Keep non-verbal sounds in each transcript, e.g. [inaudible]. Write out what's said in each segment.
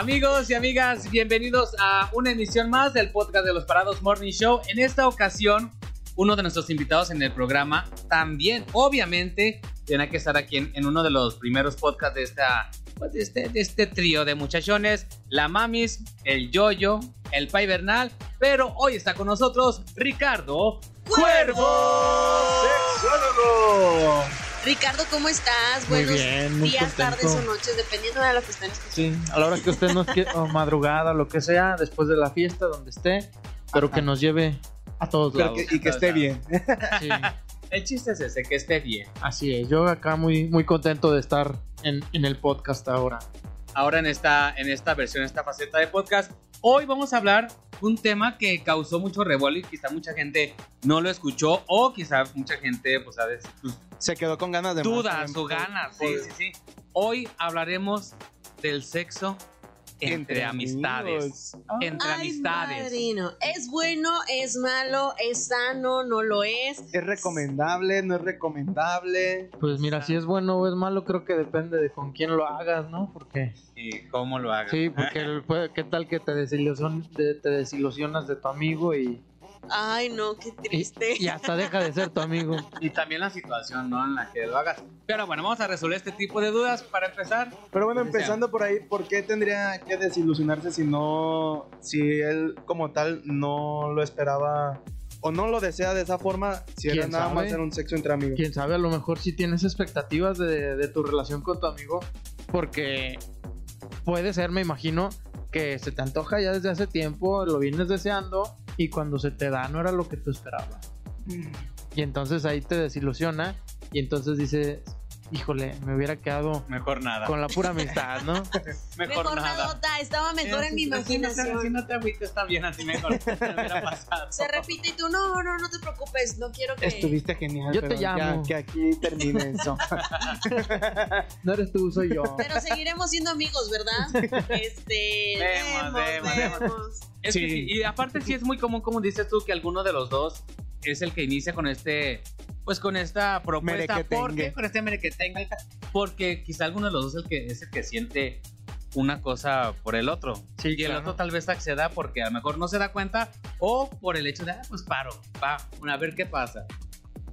Amigos y amigas, bienvenidos a una emisión más del podcast de los Parados Morning Show. En esta ocasión, uno de nuestros invitados en el programa también, obviamente, tiene que estar aquí en, en uno de los primeros podcasts de esta pues, de este, de este trío de muchachones, la Mamis, el Yoyo, el Pai Bernal, pero hoy está con nosotros Ricardo Cuervo. ¡Sexólogo! Ricardo, ¿cómo estás? Muy Buenos bien, muy días, contento. tardes o noches, dependiendo de lo que estén escuchando. Sí, a la hora que usted nos quiera, o madrugada, lo que sea, después de la fiesta, donde esté, pero que nos lleve a todos Pero lados. que- y que esté bien. Sí, [laughs] El chiste es ese, que esté bien. así es. Yo acá muy, muy contento de estar en, en el podcast ahora. Ahora en esta, en esta versión, esta faceta de podcast, hoy vamos a hablar un tema que causó mucho revuelo y quizá mucha gente no lo escuchó o quizá mucha gente, pues, ¿sabes? Se quedó con ganas de dudas o ganas. Sí, sí, sí. Hoy hablaremos del sexo entre, Entre amistades. Entre Ay, amistades. madrino. ¿Es bueno, es malo, es sano, no lo es? ¿Es recomendable? ¿No es recomendable? Pues mira, si es bueno o es malo, creo que depende de con quién lo hagas, ¿no? Porque, ¿Y cómo lo hagas? sí, porque el- qué tal que te, desilusion- te, te desilusionas de tu amigo y, Ay, no, qué y, triste. y hasta deja de ser tu amigo. Y también la situación, ¿no? En la que lo hagas. Pero bueno, vamos a resolver este tipo de dudas para empezar. Pero bueno, empezando por ahí, ¿por qué tendría que desilusionarse si no, si él como tal no lo esperaba o no lo desea de esa forma, si era ¿Quién nada sabe? más era un sexo entre amigos? quién sabe, a lo mejor si tienes expectativas de, de tu relación con tu amigo, porque puede ser, me imagino, que se te antoja ya desde hace tiempo, lo vienes deseando y cuando se te da no era lo que tú esperabas. Y entonces ahí te desilusiona y entonces dices, híjole, me hubiera quedado Mejor nada. con la pura amistad, ¿no? [laughs] Mejor, Mejor nada. nadota, estaba mejor en mi Si no te- Si imaginación. no te agüites, está bien, así mejor. [laughs] Me hubiera pasado. Se repite y tú, no, no, no te preocupes, no quiero que... Estuviste genial. Yo te pero ya llamo. que aquí termine eso. [laughs] No eres tú, soy yo. Pero seguiremos siendo amigos, ¿verdad? Este... Vemos, vemos, vemos, vemos. Es Sí. que sí, y aparte sí es muy común, como dices tú, que alguno de los dos es el que inicia con este, pues con esta propuesta. Merequetengue. ¿Por qué? Con este merequetengue. Porque quizá alguno de los dos es el que, es el que siente una cosa por el otro. Sí, y el otro tal vez acceda porque a lo mejor no se da cuenta o por el hecho de, ah, pues paro, va, a ver qué pasa.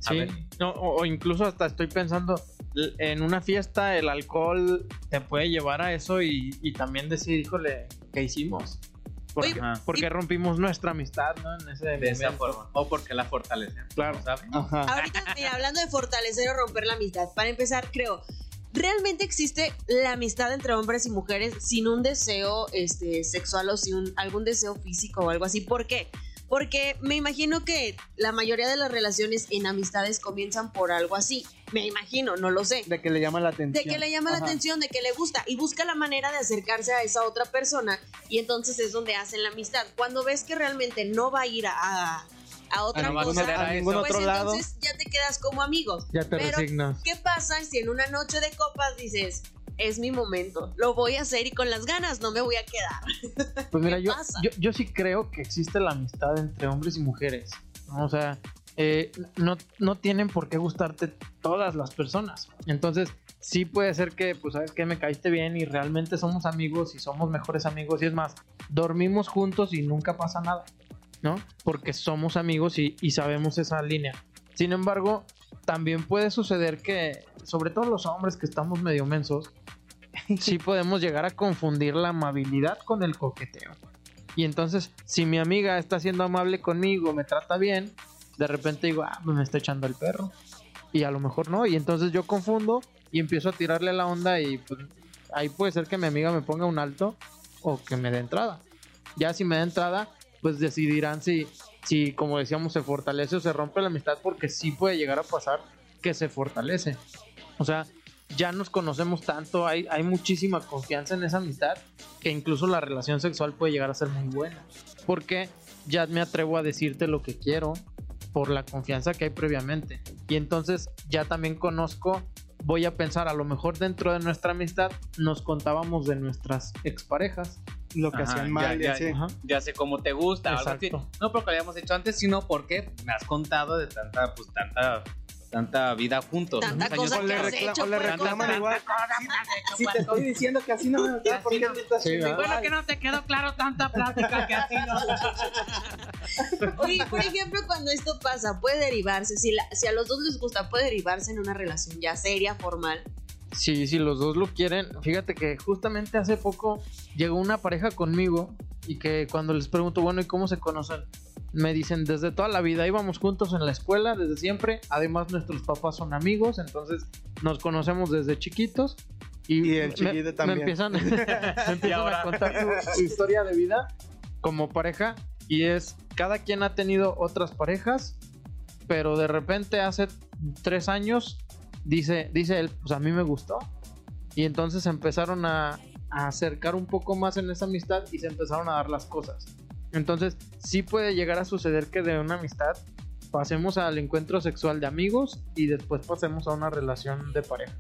A Sí, ver. no, o, o incluso hasta estoy pensando, en una fiesta el alcohol te puede llevar a eso y, y también decir, híjole, ¿qué hicimos? ¿Por, Oye, qué- Ajá. por qué rompimos nuestra amistad, no? En ese De esa forma. O porque la fortalecen. Claro. ¿sabes? Ajá. Ahorita, mira, hablando de fortalecer o romper la amistad, para empezar, creo, ¿realmente existe la amistad entre hombres y mujeres sin un deseo este, sexual o sin un- algún deseo físico o algo así? ¿Por qué? Porque me imagino que la mayoría de las relaciones en amistades comienzan por algo así. Me imagino, no lo sé. De que le llama la De atención. que le llama la atención, de que le gusta y busca la manera de acercarse a esa otra persona y entonces es donde hacen la amistad. Cuando ves que realmente no va a ir a, a otra cosa, a a pues otro lado. entonces ya te quedas como amigos. Ya te Pero, resignas. ¿qué pasa si en una noche de copas dices, es mi momento, lo voy a hacer y con las ganas no me voy a quedar? [laughs] Pues mira, ¿qué yo, yo, yo sí creo que existe la amistad entre hombres y mujeres. ¿no? O sea, eh, no, no tienen por qué gustarte todas las personas. Entonces, sí puede ser que, pues, sabes que me caíste bien y realmente somos amigos y somos mejores amigos. Y es más, dormimos juntos y nunca pasa nada, ¿no? Porque somos amigos y, y sabemos esa línea. Sin embargo, también puede suceder que, sobre todo los hombres que estamos medio mensos, sí podemos llegar a confundir la amabilidad con el coqueteo. Y entonces, si mi amiga está siendo amable conmigo, me trata bien, de repente digo, ah, pues me está echando el perro. Y a lo mejor no. Y entonces yo confundo y empiezo a tirarle la onda y pues ahí puede ser que mi amiga me ponga un alto o que me dé entrada. Ya si me da entrada, pues decidirán si, si como decíamos, se fortalece o se rompe la amistad porque sí puede llegar a pasar que se fortalece. O sea, ya nos conocemos tanto, hay, hay muchísima confianza en esa amistad que incluso la relación sexual puede llegar a ser muy buena. Porque ya me atrevo a decirte lo que quiero por la confianza que hay previamente. Y entonces ya también conozco, voy a pensar, a lo mejor dentro de nuestra amistad nos contábamos de nuestras exparejas. Lo que Ajá, hacían ya, mal ya. Ajá. ya sé cómo te gusta, algo así. Exacto. No porque lo habíamos hecho antes, sino porque me has contado de tanta, pues tanta, tanta vida juntos. ¿no? Tanta cosa le, que has recla- hecho, o le reclaman igual. Si te estoy diciendo que así no me gusta, ¿por qué no. estás. Bueno, que no te quedó claro tanta plática que así no. [laughs] Oye, por ejemplo, cuando esto pasa, puede derivarse, si, la- si a los dos les gusta, puede derivarse en una relación ya seria, formal. Sí, si los dos lo quieren. Fíjate que justamente hace poco llegó una pareja conmigo y que cuando les pregunto, bueno, ¿y cómo se conocen? Me dicen, desde toda la vida íbamos juntos en la escuela, desde siempre. Además, nuestros papás son amigos, entonces nos conocemos desde chiquitos. Y, Y el me- chiquito me, también. empiezan, [laughs] me empiezan ahora? a contar su, su historia de vida como pareja. Y es, cada quien ha tenido otras parejas, pero de repente hace tres años dice, dice él, pues a mí me gustó. Y entonces empezaron a, a acercar un poco más en esa amistad y se empezaron a dar las cosas. Entonces, sí puede llegar a suceder que de una amistad pasemos al encuentro sexual de amigos y después pasemos a una relación de pareja.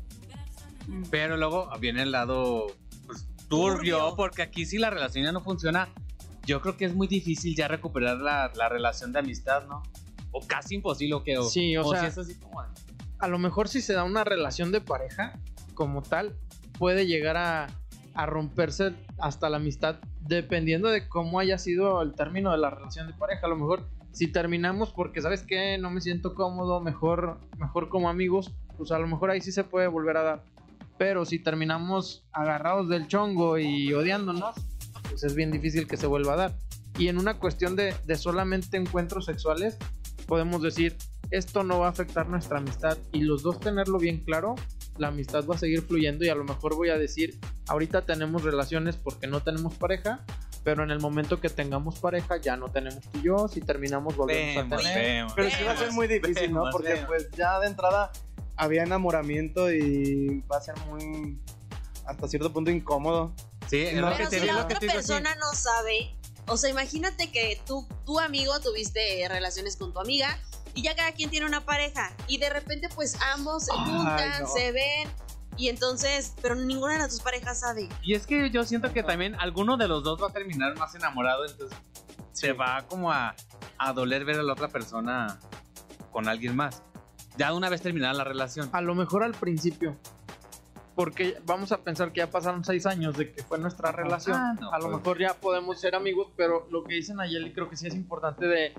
Pero luego viene el lado pues, turbio, Turbio. porque aquí si la relación ya no funciona, yo creo que es muy difícil ya recuperar la, la relación de amistad, ¿no? O casi imposible. O, Sí, o sea- si es así como... A lo mejor si se da una relación de pareja como tal, puede llegar a, a romperse hasta la amistad dependiendo de cómo haya sido el término de la relación de pareja. A lo mejor si terminamos porque, ¿sabes qué? No me siento cómodo, mejor, mejor como amigos, pues a lo mejor ahí sí se puede volver a dar. Pero si terminamos agarrados del chongo y odiándonos, pues es bien difícil que se vuelva a dar. Y en una cuestión de, de solamente encuentros sexuales, podemos decir, esto no va a afectar nuestra amistad y los dos tenerlo bien claro, la amistad va a seguir fluyendo y a lo mejor voy a decir, ahorita tenemos relaciones porque no tenemos pareja, pero en el momento que tengamos pareja ya no tenemos tú y yo, si terminamos volvemos a Vemos, tener. vemos. Pero sí va a ser muy difícil, ¿no? Vemos, Porque vemos. pues ya de entrada había enamoramiento y va a ser muy hasta cierto punto incómodo. Sí, es No, lo que Pero te si la otra persona no sabe, o sea, imagínate que tú, tu amigo tuviste relaciones con tu amiga y ya cada quien tiene una pareja y de repente pues ambos se Ay, juntan, no. se ven y entonces, pero ninguna de las dos parejas sabe. Y es que yo siento que también alguno de los dos va a terminar más enamorado, entonces se va como a, a doler ver a la otra persona con alguien más. Ya una vez terminada la relación. A lo mejor al principio. Porque vamos a pensar que ya pasaron seis años de que fue nuestra relación. Ah, no, a lo pues. mejor ya podemos ser amigos, pero lo que dice Nayeli creo que sí es importante de...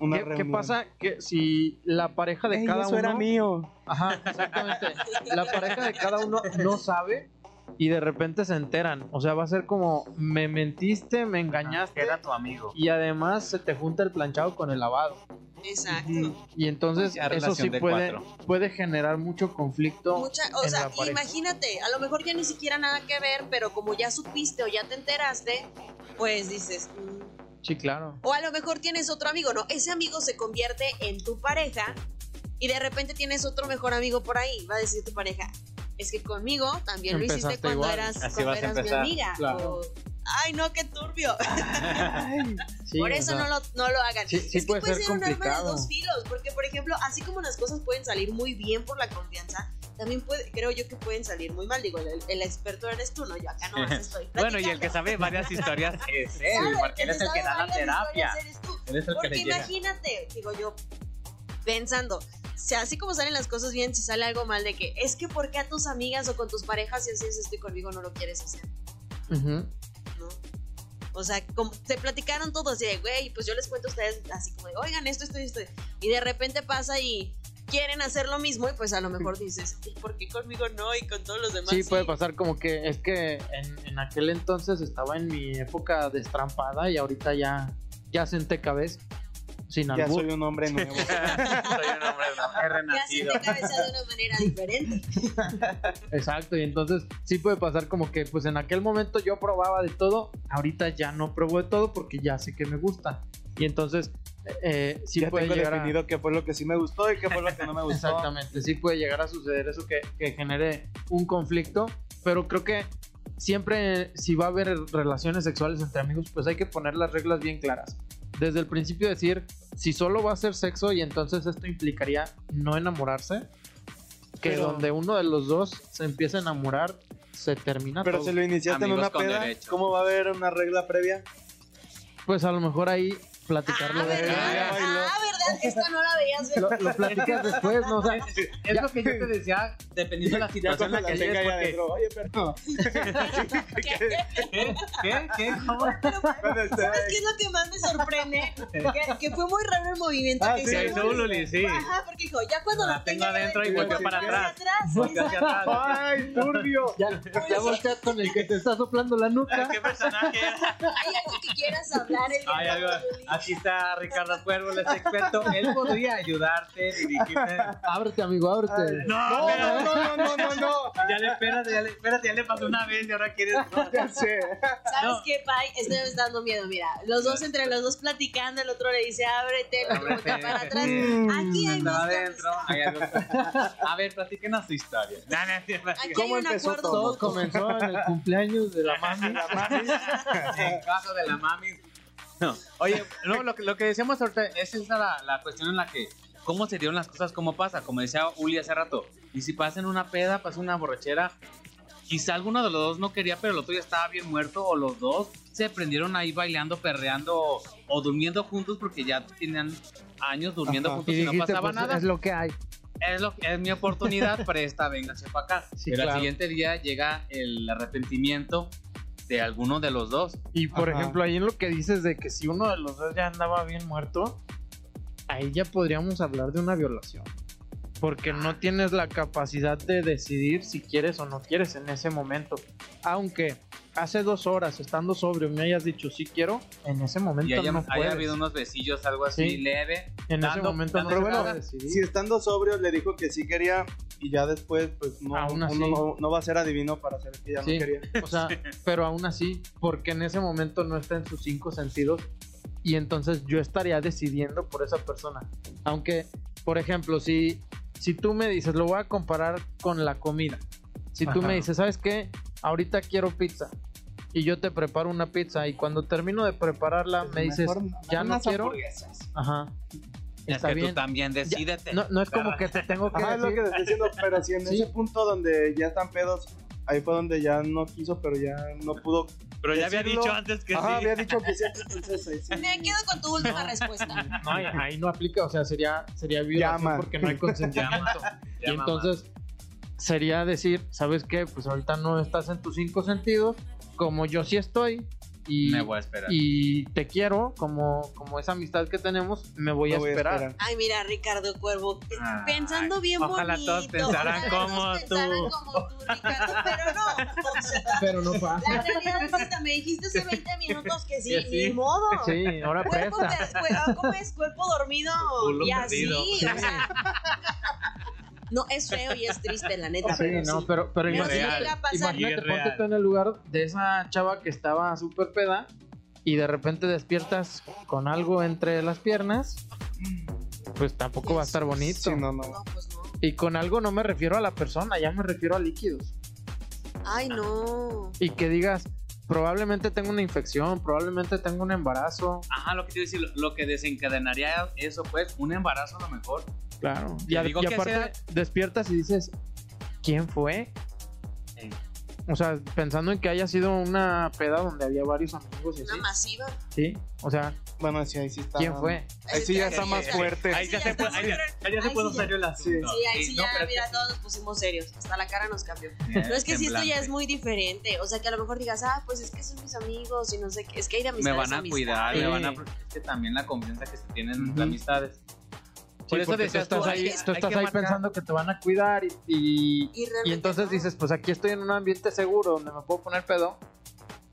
Una ¿Qué, qué pasa? Que si la pareja de Ey, cada eso uno... era mío. Ajá, exactamente. La pareja de cada uno no sabe y de repente se enteran. O sea, va a ser como, me mentiste, me engañaste. Era tu amigo. Y además se te junta el planchado con el lavado. Exacto. Y entonces Ya, eso sí de puede, puede generar mucho conflicto. Mucha, o en sea, la imagínate, a lo mejor ya ni siquiera nada que ver, pero como ya supiste o ya te enteraste, pues dices, mm, Sí, claro. O a lo mejor tienes otro amigo, ¿no? Ese amigo se convierte en tu pareja y de repente tienes otro mejor amigo por ahí. Va a decir tu pareja, es que conmigo también lo hiciste cuando igual. eras, Así cuando eras mi amiga. claro. O, Ay, no, qué turbio. [laughs] Sí, por o eso sea, no, lo, no lo hagan. Sí- sí es que puede puede ser ser un arma de complicado. dos filos, porque por ejemplo, así como las cosas pueden salir muy bien por la confianza, también puede, creo yo que pueden salir muy mal. Digo, el, el experto eres tú, ¿no? Yo acá no [laughs] estoy Bueno, y el que sabe varias historias [laughs] es él, porque él es el que da la terapia. historias eres tú. Él es el que Porque imagínate, digo yo, pensando, si así como salen las cosas bien, si sale algo mal de que es que porque a tus amigas o con tus parejas si haces esto y conmigo no lo quieres hacer. O sea, como se platicaron todos y de, güey, pues yo les cuento a ustedes así como de, oigan, esto, esto y esto. Y de repente pasa y quieren hacer lo mismo y pues a lo mejor dices, ¿y por qué conmigo no y con todos los demás? Sí, puede pasar como que es que en, en aquel entonces estaba en mi época destrampada y ahorita ya, ya senté cabeza. Sin Ya albur. soy un hombre nuevo. [laughs] Soy un hombre [laughs] he Ya renacido. se te cabeza de una manera diferente. [laughs] Exacto, y entonces sí puede pasar como que pues en aquel momento yo probaba de todo, ahorita ya no pruebo de todo porque ya sé que me gusta. Y entonces eh, sí ya puede tengo llegar a... definido qué fue lo que sí me gustó y qué fue lo que no me gustó. Exactamente, sí puede llegar a suceder eso que, que genere un conflicto, pero creo que siempre si va a haber relaciones sexuales entre amigos, pues hay que poner las reglas bien claras. Desde el principio decir, si solo va a ser sexo y entonces esto implicaría no enamorarse, que Pero- donde uno de los dos se empieza a enamorar, se termina Pero todo. si lo iniciaste en Amigos una con peda, derecho. ¿cómo va a haber una regla previa? Pues a lo mejor ahí platicarlo Ah, de ¿verdad? Ah, ¿verdad? esta no la veías Lo, lo platicas después, ¿no? O sea, [laughs] Es lo que yo te decía, dependiendo de la [laughs] Ya situación en la que llegues, ya porque... Oye, pero [laughs] ¿Qué? ¿Qué? ¿Qué? ¿Cómo? ¿Sabes qué es lo que más me sorprende? Que, que fue muy raro el movimiento Ah, que sí, hizo. hizo Luli, sí. Ajá, porque dijo, ya cuando La la, tengo adentro y ya volteó para atrás. Hacia atrás. ¡Ay, turbio! ya, ya volteas con el que te está soplando la nuca. ¿Qué personaje? ¿Hay algo que quieras hablar el Ay, algo-? Aquí está Ricardo Cuervo, el experto. Él podría ayudarte, dirigirte. Ábrete, amigo, ábrete. No, No, pero- no, no, no, no, no. Ya le espérate, ya le, espérate, ya le pasó una vez y ahora quieres. [laughs] Ya sé. ¿Sabes No. qué, Pai? Esto me está dando miedo, mira. Los dos, entre los dos platicando, el otro le dice, ábrete, el otro para atrás. Aquí hay más adentro. amistad. hay algo- A ver, platíquenos su historia. No, no, sí, Aquí. ¿Cómo hay un empezó acuerdo todo? Comenzó en el cumpleaños de la mami. [laughs] En caso de la mami. [laughs] No, oye, no, lo, que, lo que decíamos ahorita es esa la, la cuestión en la que, ¿cómo se dieron las cosas? ¿Cómo pasa? Como decía Uli hace rato, y si pasa en una peda, pasa una borrachera, quizá alguno de los dos no quería, pero el otro ya estaba bien muerto, o los dos se prendieron ahí bailando, perreando, o, o durmiendo juntos porque ya tenían años durmiendo Ajá. juntos Y y, no dijiste, pasaba pues nada. es lo que hay. Es, lo, es mi oportunidad, [laughs] presta, véngase para acá. Sí, pero claro. al siguiente día llega el arrepentimiento de alguno de los dos. Y por Ajá. ejemplo, ahí en lo que dices de que si uno de los dos ya andaba bien muerto, ahí ya podríamos hablar de una violación. Porque no tienes la capacidad de decidir si quieres o no quieres en ese momento. Aunque hace dos horas, estando sobrio, me hayas dicho sí quiero, en ese momento Y haya, no haya habido unos besillos, algo así Sí. leve. En ese dando- momento no pero bueno, decidir. Si estando sobrio le dijo que sí quería y ya después, pues no, Aún así. uno no, no va a ser adivino para saber que ya Sí. no quería. O sea, [laughs] pero aún así, porque en ese momento no está en sus cinco sentidos y entonces yo estaría decidiendo por esa persona. Aunque, por ejemplo, si, si tú me dices, lo voy a comparar con la comida. Si tú Ajá. me dices, ¿sabes qué? Ahorita quiero pizza. Y yo te preparo una pizza y cuando termino de prepararla me dices, ya no quiero. Ajá. Es Está que bien. tú también decídete. No, no es como que te tengo que Ajá, es lo decir. que te estoy diciendo, pero si en [laughs] Sí. ese punto donde ya están pedos, ahí fue donde ya no quiso, pero ya no pudo. Pero ya había decirlo. dicho antes que Ajá, sí. había dicho que sí, entonces ahí sí. Me quedo con tu última respuesta. No, ahí, ahí no aplica, o sea, sería, sería violación porque no hay consentimiento. [laughs] y entonces sería decir, ¿sabes qué? Pues ahorita no estás en tus cinco sentidos, como yo sí estoy, y, Me voy a esperar. y te quiero, como, como esa amistad que tenemos, me voy, Me a, voy a esperar. esperar. Ay, mira, Ricardo Cuervo, Ay, pensando bien ojalá bonito. todos pensaran ojalá como todos tú. pensaran como tú, Ricardo, pero no. O [laughs] sea, Pero no la pasa. realidad es esta, me dijiste hace 20 minutos que sí, Que sí. ni modo. Sí, ahora Cuerpo, cu- ah, ¿Cómo es? Cuerpo dormido y así. o sea, [laughs] no, es feo y es triste, la neta. Sí, pero no, sí. pero, pero Pero sí imagínate, ponte tú en el lugar de esa chava que estaba súper peda y de repente despiertas con algo entre las piernas, pues tampoco va a estar bonito. Sí, no, no. No, pues no. Y con algo no me refiero a la persona, ya me refiero a líquidos. Ay, no. Y que digas, probablemente tengo una infección, probablemente tengo un embarazo. Ajá, lo que te iba a decir, lo- lo que desencadenaría eso, pues, un embarazo a lo mejor. Claro. Y, Te a- digo y que aparte sea- despiertas y dices, ¿quién fue? Sí. O sea, pensando en que haya sido una peda donde había varios amigos y Una así. masiva. Sí, o sea, Bueno, sí, ahí sí está. ¿quién fue? Ahí sí ya está más fuerte. Ahí ya se ya puede, está ahí ya- muy- ahí ya se ahí puede sí usar ya. el asunto. Sí, ahí sí no, ya, pero es mira, que- todos nos pusimos serios. Hasta la cara nos cambió. No es que si esto ya es muy diferente. O sea, que a lo mejor digas, ah, pues es que son mis amigos y no sé qué. Es que hay de Me amistades. van a amistades. cuidar, me van a... Es que también la confianza que se tienen entre Ujú. Amistades. Por Sí, eso porque decías tú estás tú, ahí, tú estás ahí pensando que te van a cuidar y, y, Y, y entonces no. dices, pues aquí estoy en un ambiente seguro donde me puedo poner pedo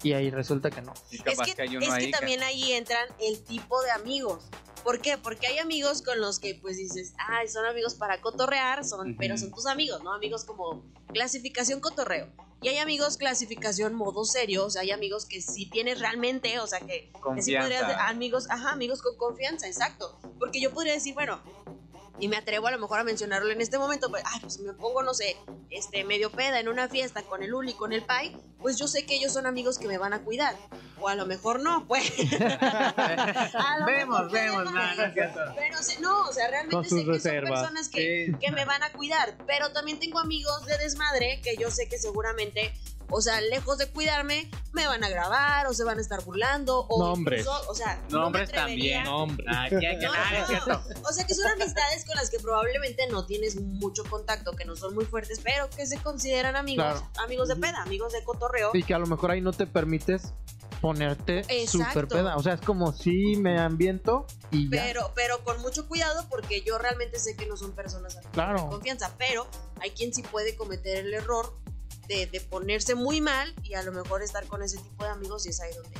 y ahí resulta que no. Y Es capaz que, que hay uno es ahí que- también ahí entran el tipo de amigos. ¿Por qué? Porque hay amigos con los que pues dices, ay, son amigos para cotorrear, son, Ujú. pero son tus amigos, ¿no? Amigos como clasificación cotorreo. Y hay amigos clasificación modo serio, o sea, hay amigos que sí tienes realmente, o sea, que, que sí Confianza. podrías, amigos, ajá, amigos con confianza, exacto. Porque yo podría decir, bueno, y me atrevo a lo mejor a mencionarlo en este momento, pues, ay, pues me pongo, no sé, este, medio peda en una fiesta con el Uli, con el Pai, pues yo sé que ellos son amigos que me van a cuidar. O a lo mejor no, pues. [laughs] [laughs] A lo Vemos, mejor vemos, no, no es cierto. Pero no, o sea, realmente sé que son personas que, Sí. que me van a cuidar. Pero también tengo amigos de desmadre que yo sé que seguramente O sea, lejos de cuidarme, me van a grabar o se van a estar burlando. O Nombres. incluso, o sea, no me Nombres también. Nombres. Ya, ya, No, no, es cierto. O sea, que son amistades con las que probablemente no tienes mucho contacto, que no son muy fuertes, pero que se consideran amigos, Claro. amigos de peda, amigos de cotorreo. Sí, que a lo mejor ahí no te permites ponerte súper peda. O sea, es como si me ambiento y ya. Pero, pero con mucho cuidado porque yo realmente sé que no son personas de Claro. confianza, pero hay quien sí puede cometer el error de, de ponerse muy mal y a lo mejor estar con ese tipo de amigos y es ahí donde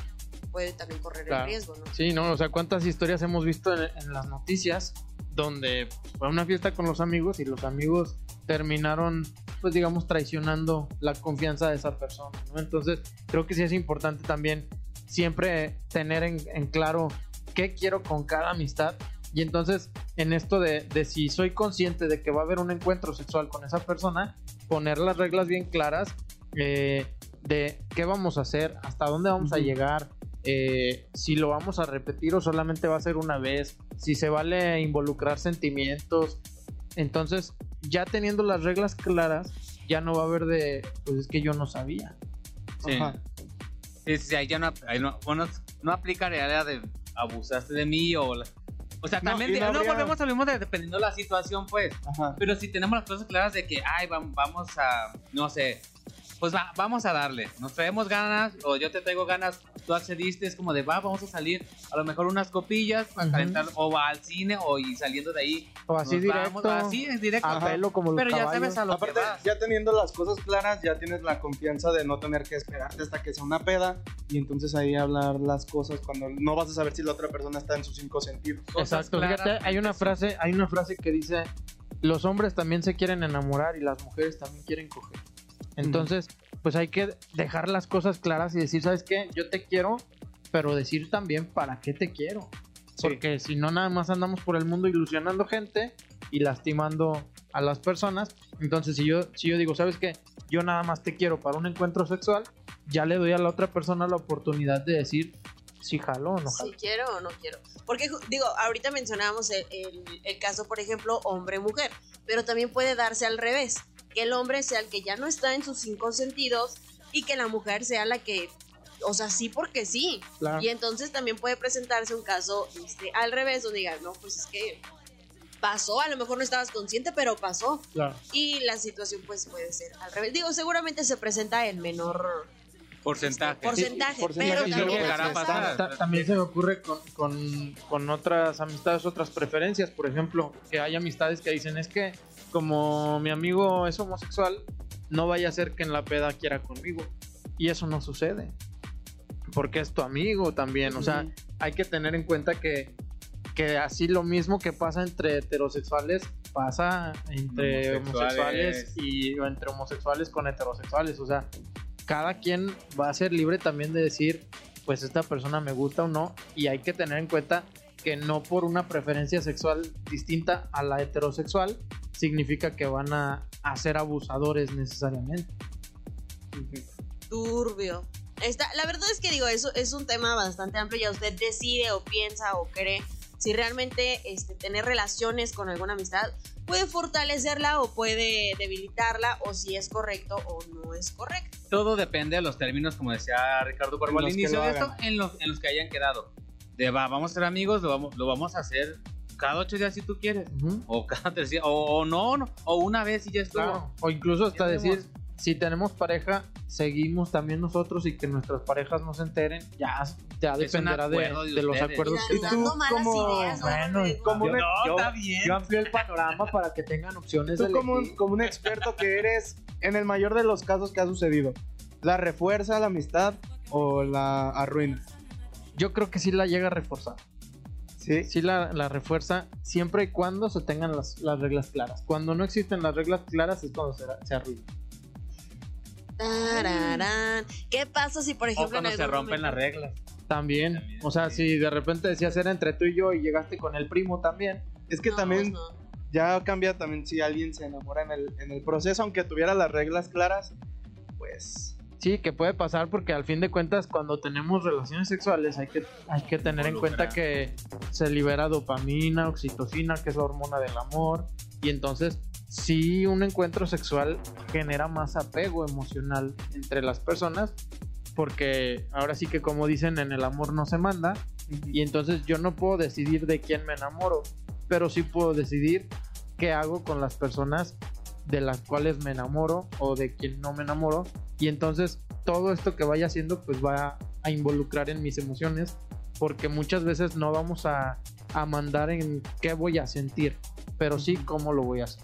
puede también correr Claro. el riesgo, ¿no? Sí, no, o sea, cuántas historias hemos visto en, en las noticias donde fue a una fiesta con los amigos y los amigos terminaron, pues digamos, traicionando la confianza de esa persona, ¿no? Entonces, creo que sí es importante también siempre tener en, en claro qué quiero con cada amistad. Y entonces, en esto de, de si soy consciente de que va a haber un encuentro sexual con esa persona, poner las reglas bien claras eh, de qué vamos a hacer, hasta dónde vamos a llegar, eh, si lo vamos a repetir o solamente va a ser una vez, si se vale involucrar sentimientos. Entonces, ya teniendo las reglas claras, ya no va a haber de, pues es que yo no sabía. Sí. Ajá. Sí, sí, ahí ya no, ahí no, bueno, no aplicaría la de abusaste de mí o la- o sea, también no no, habría- volvemos, hablemos de dependiendo de la situación, pues. Ajá. Pero si tenemos las cosas claras de que, ay, vam- vamos a, no sé, pues va- vamos a darle. Nos traemos ganas, o yo te traigo ganas, tú accediste, es como de, va, vamos a salir, a lo mejor unas copillas para calentar, o va al cine, o y saliendo de ahí. O así nos directo, vamos, así es directo. a pelo como los Pero ya caballos. sabes a lo Aparte, que vas. ya teniendo las cosas claras, ya tienes la confianza de no tener que esperarte hasta que sea una peda y entonces ahí hablar las cosas cuando no vas a saber si la otra persona está en sus cinco sentidos. Exacto, fíjate, hay una frase, hay una frase que dice, los hombres también se quieren enamorar y las mujeres también quieren coger. Entonces, pues hay que dejar las cosas claras y decir, ¿sabes qué? Yo te quiero, pero decir también para qué te quiero. Porque si no, nada más andamos por el mundo ilusionando gente y lastimando a las personas. Entonces, si yo, si yo digo, ¿sabes qué? Yo nada más te quiero para un encuentro sexual, ya le doy a la otra persona la oportunidad de decir si jalo o no jalo. Si quiero o no quiero. Porque, digo, ahorita mencionábamos el, el- el caso, por ejemplo, hombre-mujer, pero también puede darse al revés, que el hombre sea el que ya no está en sus cinco sentidos y que la mujer sea la que, o sea, sí porque sí. Claro. Y entonces también puede presentarse un caso este, al revés, donde digan, no, pues es que pasó, a lo mejor no estabas consciente, pero pasó. Claro. Y la situación pues puede ser al revés. Digo, seguramente se presenta en menor Porcentaje. porcentaje, porcentaje, pero también llegará a pasar. También se me ocurre con, con- con otras amistades, otras preferencias. Por ejemplo, que hay amistades que dicen es que como mi amigo es homosexual, no vaya a ser que en la peda quiera conmigo. Y eso no sucede. Porque es tu amigo también. O sea, hay que tener en cuenta que, que así lo mismo que pasa entre heterosexuales pasa entre Homosexuales. homosexuales y o entre homosexuales con heterosexuales. O sea, cada quien va a ser libre también de decir, pues esta persona me gusta o no. Y hay que tener en cuenta que no por una preferencia sexual distinta a la heterosexual significa que van a, a ser abusadores necesariamente. turbio. Está, la verdad es que digo, eso es un tema bastante amplio. Ya usted decide o piensa o cree si realmente este, tener relaciones con alguna amistad puede fortalecerla o puede debilitarla o si es correcto o no es correcto. Todo depende de los términos, como decía Ricardo Cuervo En al los que inicio de esto, en los, en los que hayan quedado. De va, vamos a ser amigos, lo vamos, lo vamos a hacer cada ocho días si tú quieres. Ujú. O cada tres días, o, o no, no, o una vez y ya estuvo. Claro. O incluso hasta decir, si tenemos pareja, seguimos también nosotros y que nuestras parejas no se enteren. Ya, ya un dependerá de, acuerdo de de los acuerdos que ¿y tú malas cómo- ideas. ¿no? Bueno, como yo, una- yo- está bien. yo amplío el panorama para que tengan opciones de Tú como un, como un experto que eres, en el mayor de los casos que ha sucedido, ¿la refuerza la amistad o la arruina? Yo creo que sí la llega a reforzar. Sí. Sí la, la refuerza siempre y cuando se tengan las, las reglas claras. Cuando no existen las reglas claras es cuando se, se arruina. Tararán. ¿Qué pasa si, por O ejemplo, cuando en se rompen las reglas. También, También, o sea, sí. si de repente decías era entre tú y yo y llegaste con el primo también, Es que No, también pues no. ya cambia también si alguien se enamora en el, en el proceso, aunque tuviera las reglas claras, pues... Sí, que puede pasar porque al fin de cuentas cuando tenemos relaciones sexuales hay que, hay que tener en cuenta que se libera dopamina, oxitocina, que es la hormona del amor, y entonces sí un encuentro sexual genera más apego emocional entre las personas, porque ahora sí que como dicen, en el amor no se manda, y entonces yo no puedo decidir de quién me enamoro, pero sí puedo decidir qué hago con las personas de las cuales me enamoro o de quien no me enamoro, y entonces todo esto que vaya haciendo pues va a involucrar en mis emociones, porque muchas veces no vamos a, a mandar en qué voy a sentir, pero sí cómo lo voy a hacer.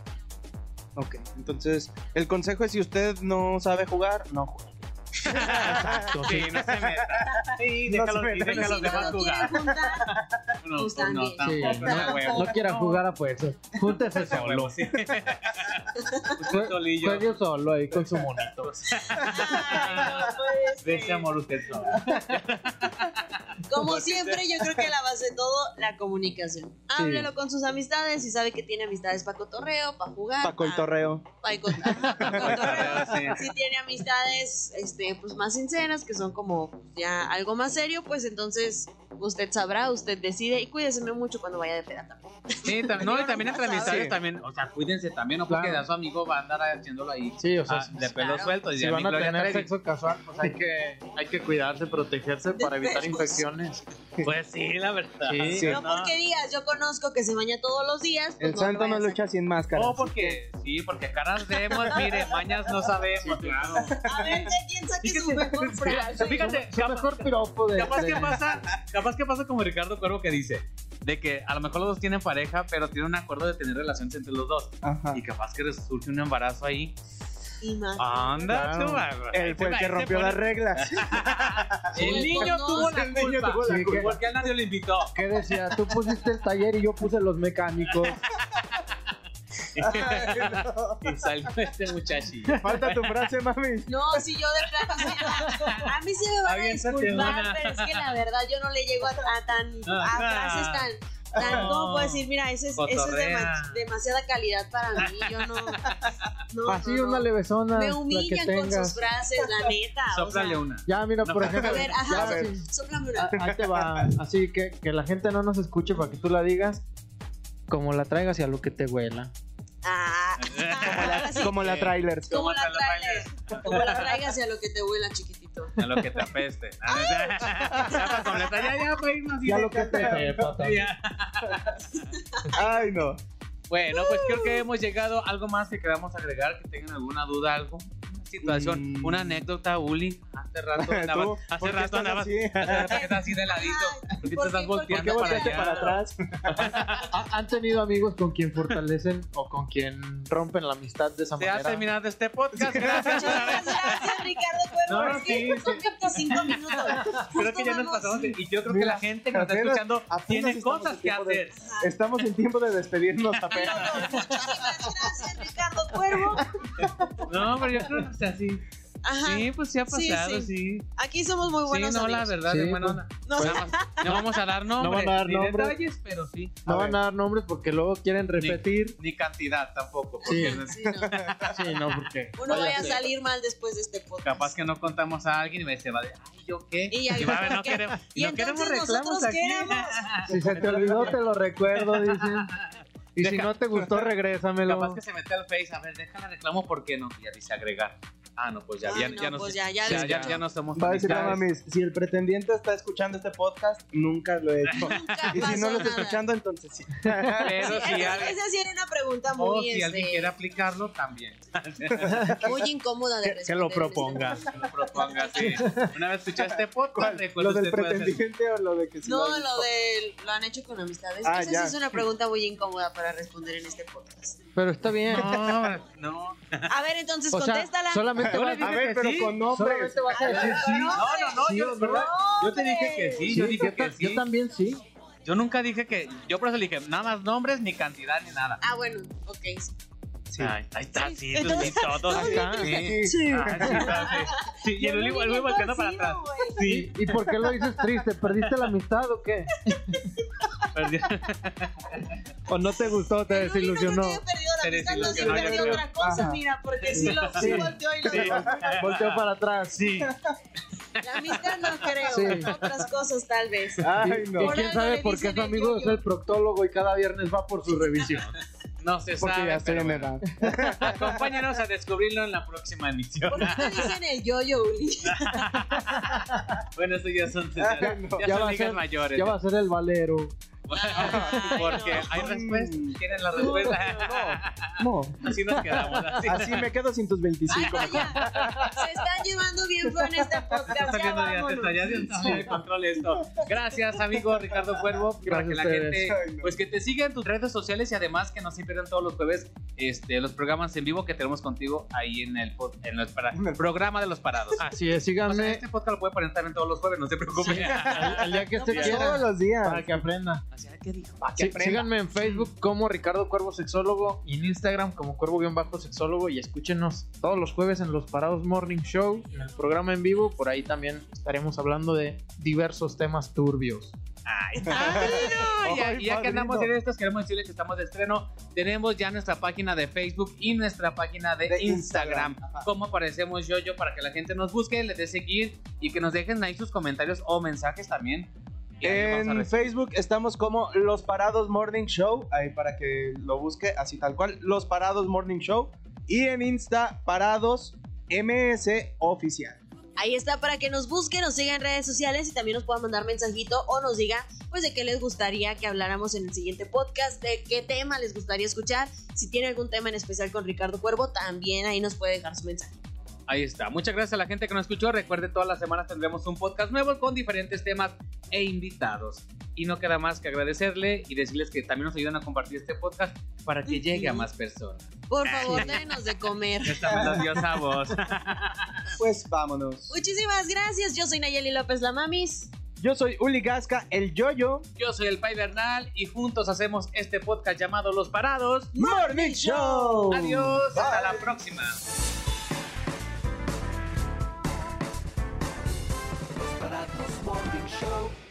Ok, entonces el consejo es si usted no sabe jugar, no juegue. Exacto, Sí, no se meta. Sí, No déjalo, se si los no demás quieren jugar. juntar, No, Pues no, tampoco, no, no, huevo. no quiera jugar a fuerzas. Júntese solo. Sí. Juegue solo ahí con su monito. [laughs] Ser. De ese amor usted solo. Como siempre, yo creo que la base de todo, la comunicación. Háblelo con sus amistades y sabe que tiene amistades para cotorreo, para jugar. Paco y pa- Torreo. pa' co- ajá, pa' cotorreo. [laughs] Si tiene amistades este, pues, más sinceras, que son como ya algo más serio, pues entonces usted sabrá, usted decide y cuídese mucho cuando vaya de peda también. Sí, tam- no, y también entre amistades Sí. también, o sea, cuídense también, no porque Claro. a su amigo va a andar haciéndolo ahí Sí, o sea, ah, de pelo claro. suelto. y si van a tener sexo casual, pues hay que, hay que cuidarse, protegerse para evitar pelos. infecciones. Pues sí, la verdad. Sí. Sí. No porque digas, yo conozco que se baña todos los días. pues El santo no vayas a- lucha sin máscara. Oh, porque, sí, porque caras vemos, mire, mañas no sabemos, claro. A ver, ¿de quién saque su mejor frase? Fíjate, Su mejor piropo de. Capaz de- que pasa, capaz que pasa como Ricardo Cuervo que dice, de que a lo mejor los dos tienen pareja, pero tienen un acuerdo de tener relaciones entre los dos. Ajá. Y capaz que les surge un embarazo ahí. Anda, Claro. tú, güey. Él fue el que rompió pone- las reglas. [laughs] El niño No, tuvo la el niño culpa. tuvo la Sí, culpa. Porque a nadie lo invitó. ¿Qué decía? Tú pusiste el taller y yo puse los mecánicos. [laughs] Ay, no. [laughs] Y salió este muchachillo. Falta tu frase, mami. No, si yo de plano sí, a mí sí me van a disculpar, una. pero es que la verdad yo no le llego a, a tan a frases tan tan ¿cómo puedo decir? Mira, eso es, eso es demasiada calidad para mí, yo no no, Así no, no. una levesona. me la que humillan con sus frases, la neta, o sea, Sóplale una. Ya, mira, por No, ejemplo. a ver, ajá, a ver. sí. sóplame una. Ah, Ahí te va. Así que, que la gente no nos escuche para que tú la digas como la traigas y a lo que te huela. Ah, Como la trailers. como ¿Cómo la la trailer, como la traigas y a lo que te huela, chiquitito. A lo que te apeste. [laughs] Ya para completar, ya, ya, para irnos. Ya lo que te sepa [laughs] también. Ya. Ay, no. Bueno, pues creo que hemos llegado. ¿Algo más que queramos agregar? Que tengan alguna duda, algo. Una situación, Mm. una anécdota, Uli. Hace rato. [laughs] ¿por Hace qué rato estás andabas. así? Hace rato que estás así de ladito. Ay, ¿Por qué te ¿por estás qué? ¿Por volteando qué para allá? para atrás? [laughs] ¿Ha- ¿Han tenido amigos con quien fortalecen o con quien rompen la amistad de esa Se ha manera? terminado este podcast. Gracias. Muchas gracias, Ricardo Cuervo. No, es que sí, son 25 minutos. [laughs] Creo que ya nos pasamos. de- Y yo creo que Mira, la gente que nos está escuchando tiene estamos cosas que tiempo de- hacer. Estamos en tiempo de despedirnos apenas. no, muchísimas gracias, Ricardo Cuervo. No, pero yo creo que sea, sí. Ajá. Sí, pues sí ha Sí, pasado, sí. sí. Aquí somos muy Sí, buenos no, la amigos. verdad, Sí, de buena pues. onda. No, más, [laughs] no vamos a dar nombres, van a dar ni nombres. detalles, pero sí. No A van ver. a dar nombres porque luego quieren repetir. Ni cantidad tampoco, Sí. porque sí, no. [laughs] Sí, no, porque. Uno vaya a salir mal después de este podcast. capaz que no contamos a alguien y me dice, va de, ay, ¿yo qué? Y ya- va ver, no queremos, Y no queremos entonces reclamos nosotros aquí. qué éramos. Si se te olvidó, te lo recuerdo, dicen. [laughs] Y si no te gustó, [laughs] regrésamelo. Capaz que se mete al Face, a ver, déjala reclamo, ¿por qué no? Y ya dice agregar. Ah, no, pues ya, Ay, ya, no, ya, no pues sé. ya, ya ya, lo ya, escuchó. ya no somos Va a decir a amistades. mamis, si el pretendiente está escuchando este podcast, nunca lo he hecho. [laughs] Nunca Y si no lo está escuchando, entonces sí. [laughs] Pero Sí, si esa, alguien, esa sí era una pregunta o muy, si este, alguien quiere aplicarlo, también. [laughs] muy incómoda de Que, responder. que lo este proponga. Que lo proponga, sí. Una vez escuché este podcast, ¿Lo del puede hacer- pretendiente o lo de que sí No, lo visto? de lo han hecho con amistades. Ah, Esa ya. sí es una pregunta muy incómoda para responder en este podcast. Pero está bien. No, [laughs] no. A ver, entonces O sea, contéstala. solamente vas, A ver, pero sí. con nombres. solamente vas a decir sí. No, no, no, Sí, yo. ¿verdad? yo te dije que sí, Sí, yo dije yo, que ta- yo sí. también sí. Yo nunca dije que, yo por eso le dije, nada más nombres, ni cantidad, ni nada. Ah, bueno, ok. Sí. Ay, ahí está, Sí. sí, sí, todos. Acá. Sí. Sí. Ah, sí, sí. Sí, y el Uli volteando para atrás. Sí. ¿Y por qué lo dices triste? ¿Perdiste la amistad o qué? Perdí. ¿O no te gustó, te desilusionó? No Se amistad, no, creo. otra cosa, Ajá. mira, porque sí lo sí Sí. volteó y lo Sí. Volteó para atrás. Sí. La amistad no creo, Sí. otras cosas tal vez. Ay, Y no. Por quién sabe por qué su amigo es el proctólogo y cada viernes va por su revisión. [laughs] No se Porque sabe. ya estoy en edad. [laughs] Acompáñanos a descubrirlo en la próxima emisión. ¿Por qué dicen el yo-yo, Uli? [laughs] bueno, eso ya son, ya, No, ya ya son ligas ser- mayores. Ya va a ser el valero. Porque hay respuesta. ¿Quieren la respuesta? No, Así nos quedamos. Así, así me quedo sin tus Ay, 25. vaya. Se están llevando bien en este está podcast. Ya vámonos. se está control esto. Gracias, amigo Ricardo Cuervo. Para que la gente, pues que te siga en tus redes sociales y además que no se pierdan todos los jueves este, los programas en vivo que tenemos contigo ahí en el, en los para- En el- programa de los parados. Así es, O sea, síganme este podcast lo puede poner también todos los jueves, no se preocupe. Sí, [laughs] el, el día que usted No, quiera. Todos los días. Para que aprenda. O sea, ¿qué dijo? Sí, síganme en Facebook como Ricardo Cuervo Sexólogo y en Instagram como Cuervo-Sexólogo y escúchenos todos los jueves en los Parados Morning Show, en el programa en vivo. Por ahí también estaremos hablando de diversos temas turbios. Ay, [laughs] Y ya, Ay, ya que andamos padrino. en estas, queremos decirles que estamos de estreno. Tenemos ya nuestra página de Facebook y nuestra página de, De Instagram. Instagram. Como aparecemos yo, yo, para que la gente nos busque, le dé seguir y que nos dejen ahí sus comentarios o mensajes también. En. Facebook estamos como Los Parados Morning Show, ahí para que lo busque así tal cual, Los Parados Morning Show. Y en Insta, Parados MS Oficial. Ahí está para que nos busquen, nos sigan en redes sociales y también nos puedan mandar mensajito o nos digan pues de qué les gustaría que habláramos en el siguiente podcast, de qué tema les gustaría escuchar. Si tiene algún tema en especial con Ricardo Cuervo, también ahí nos puede dejar su mensaje. Ahí está. Muchas gracias a la gente que nos escuchó. Recuerde, todas las semanas tendremos un podcast nuevo con diferentes temas e invitados. Y no queda más que agradecerle y decirles que también nos ayudan a compartir este podcast para que llegue a más personas. Por favor, denos de comer. Esta melodiosa voz. [laughs] Pues vámonos. Muchísimas gracias. Yo soy Nayeli López Lamamis. Yo soy Uli Gasca, el Yoyo. Yo soy el Pai Bernal y juntos hacemos este podcast llamado Los Parados. Morning Show. Adiós, hasta la próxima. Morning Show